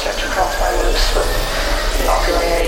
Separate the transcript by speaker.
Speaker 1: stretch across my lips not an opulent